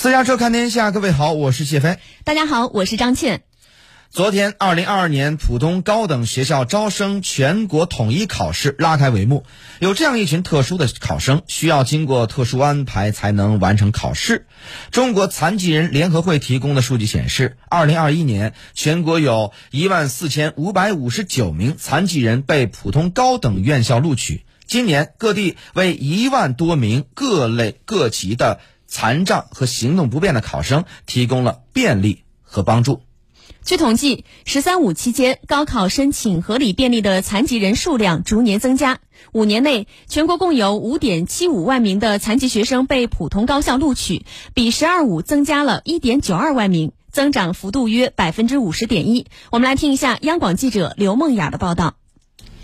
私家车看天下，各位好，我是谢飞。大家好，我是张倩。昨天，二零二二年普通高等学校招生全国统一考试拉开帷幕。有这样一群特殊的考生，需要经过特殊安排才能完成考试。中国残疾人联合会提供的数据显示，二零二一年全国有一万四千五百五十九名残疾人被普通高等院校录取。今年，各地为一万多名各类各级的。残障和行动不便的考生提供了便利和帮助。据统计，“十三五”期间高考申请合理便利的残疾人数量逐年增加。五年内，全国共有五点七五万名的残疾学生被普通高校录取，比“十二五”增加了一点九二万名，增长幅度约百分之五十点一。我们来听一下央广记者刘梦雅的报道。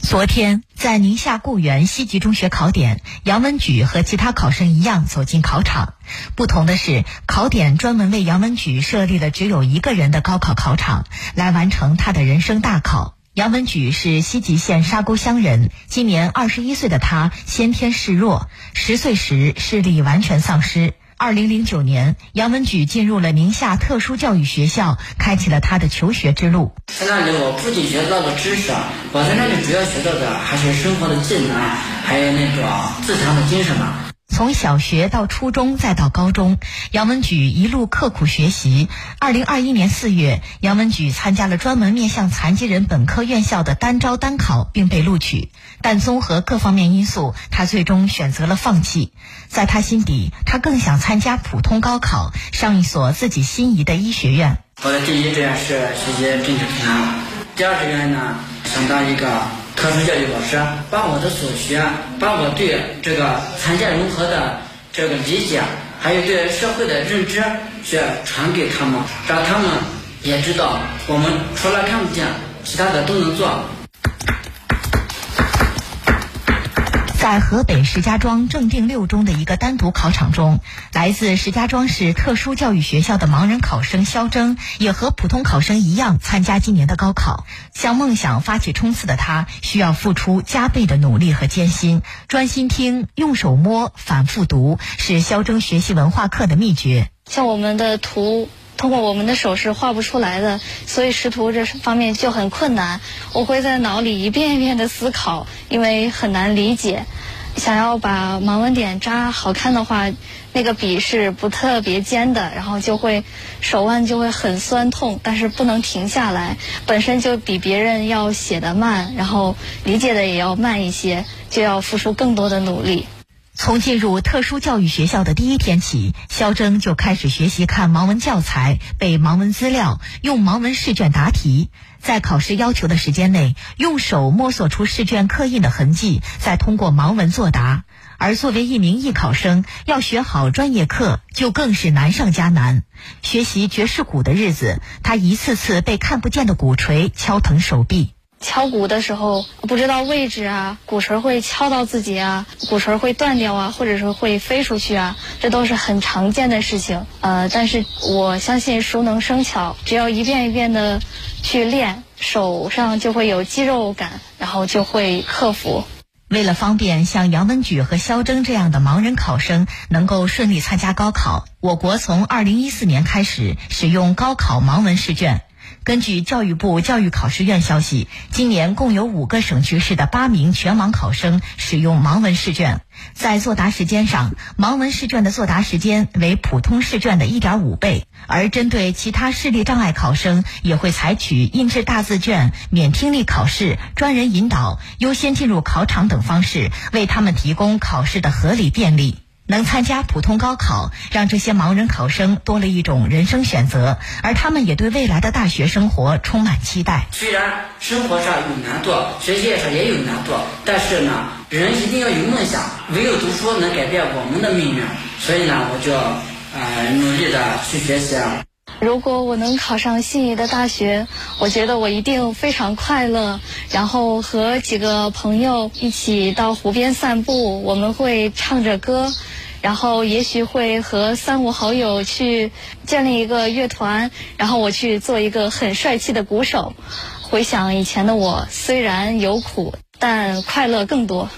昨天，在宁夏固原西吉中学考点，杨文举和其他考生一样走进考场。不同的是，考点专门为杨文举设立了只有一个人的高考考场，来完成他的人生大考。杨文举是西吉县沙沟乡人，今年二十一岁的他先天视弱，十岁时视力完全丧失。二零零九年，杨文举进入了宁夏特殊教育学校，开启了他的求学之路。在那里，我不仅学到了知识，我在那里主要学到的还是生活的技能，还有那个自强的精神嘛。从小学到初中再到高中，杨文举一路刻苦学习。二零二一年四月，杨文举参加了专门面向残疾人本科院校的单招单考，并被录取。但综合各方面因素，他最终选择了放弃。在他心底，他更想参加普通高考，上一所自己心仪的医学院。我的第一志愿是学习政治平安，第二志愿呢，想当一个。特殊教育老师把我的所学，把我对这个残健融合的这个理解，还有对社会的认知，去传给他们，让他们也知道我们除了看不见，其他的都能做。在河北石家庄正定六中的一个单独考场中，来自石家庄市特殊教育学校的盲人考生肖征，也和普通考生一样参加今年的高考。向梦想发起冲刺的他，需要付出加倍的努力和艰辛。专心听，用手摸，反复读，是肖征学习文化课的秘诀。像我们的图。通过我们的手是画不出来的，所以识图这方面就很困难。我会在脑里一遍一遍的思考，因为很难理解。想要把盲文点扎好看的话，那个笔是不特别尖的，然后就会手腕就会很酸痛，但是不能停下来。本身就比别人要写的慢，然后理解的也要慢一些，就要付出更多的努力。从进入特殊教育学校的第一天起，肖征就开始学习看盲文教材、背盲文资料、用盲文试卷答题，在考试要求的时间内，用手摸索出试卷刻印的痕迹，再通过盲文作答。而作为一名艺考生，要学好专业课，就更是难上加难。学习爵士鼓的日子，他一次次被看不见的鼓槌敲疼手臂。敲鼓的时候不知道位置啊，鼓槌会敲到自己啊，鼓槌会断掉啊，或者说会飞出去啊，这都是很常见的事情。呃，但是我相信熟能生巧，只要一遍一遍的去练，手上就会有肌肉感，然后就会克服。为了方便像杨文举和肖征这样的盲人考生能够顺利参加高考，我国从二零一四年开始使用高考盲文试卷。根据教育部教育考试院消息，今年共有五个省区市的八名全盲考生使用盲文试卷。在作答时间上，盲文试卷的作答时间为普通试卷的一点五倍。而针对其他视力障碍考生，也会采取印制大字卷、免听力考试、专人引导、优先进入考场等方式，为他们提供考试的合理便利。能参加普通高考，让这些盲人考生多了一种人生选择，而他们也对未来的大学生活充满期待。虽然生活上有难度，学习上也有难度，但是呢，人一定要有梦想，唯有读书能改变我们的命运。所以呢，我就呃努力的去学习。如果我能考上心仪的大学，我觉得我一定非常快乐。然后和几个朋友一起到湖边散步，我们会唱着歌。然后也许会和三五好友去建立一个乐团，然后我去做一个很帅气的鼓手。回想以前的我，虽然有苦，但快乐更多。